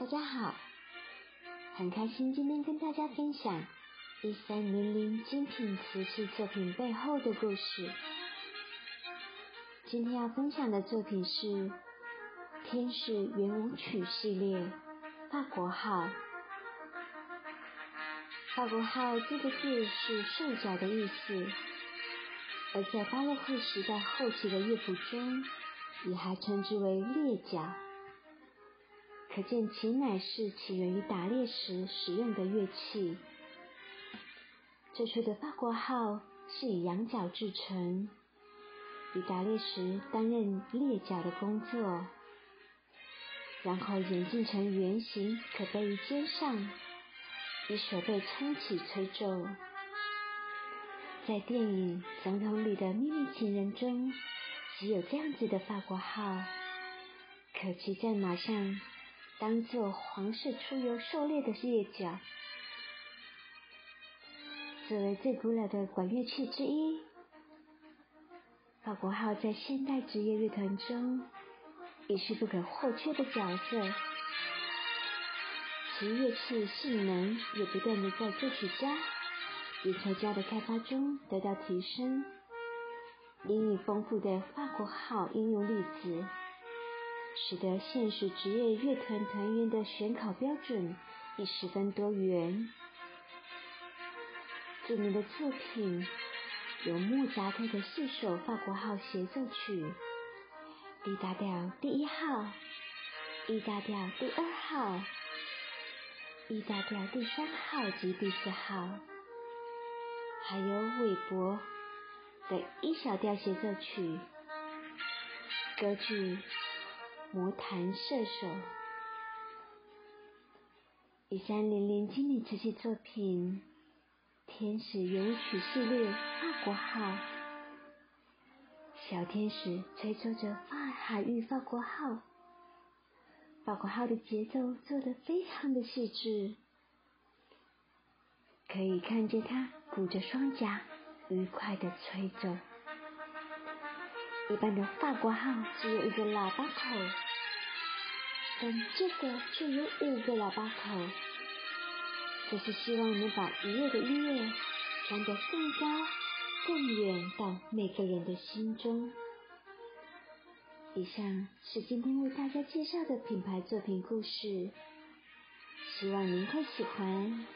大家好，很开心今天跟大家分享一三零零精品瓷器作品背后的故事。今天要分享的作品是《天使圆舞曲》系列法国号。法国号这个字是兽脚的意思，而在巴洛克时代后期的乐谱中，也还称之为猎角。可见其乃是起源于打猎时使用的乐器。最初的法国号是以羊角制成。以打猎时担任猎角的工作，然后演进成圆形，可背于肩上，以手背撑起吹奏。在电影《总统里的秘密情人》中，即有这样子的法国号，可骑在马上，当做皇室出游狩猎的猎角。作为最古老的管乐器之一。法国号在现代职业乐团中也是不可或缺的角色，其乐器性能也不断的在作曲家、演奏家的开发中得到提升。英语丰富的法国号应用例子，使得现实职业乐团团员的选考标准也十分多元。著名的作品。有莫扎特的四首法国号协奏曲，D 大调第一号，E 大调第二号，E 大调第三号及第四号，还有韦伯的一小调协奏曲，歌剧《魔弹射手》，一三零零经理瓷器作品。天使圆舞曲系列法国号，小天使吹奏着法海域法国号，法国号的节奏做得非常的细致，可以看见它鼓着双颊，愉快的吹奏。一般的法国号只有一个喇叭口，但这个却有五个喇叭口。这是希望能把愉悦的音乐传得更高、更远到每个人的心中。以上是今天为大家介绍的品牌作品故事，希望您会喜欢。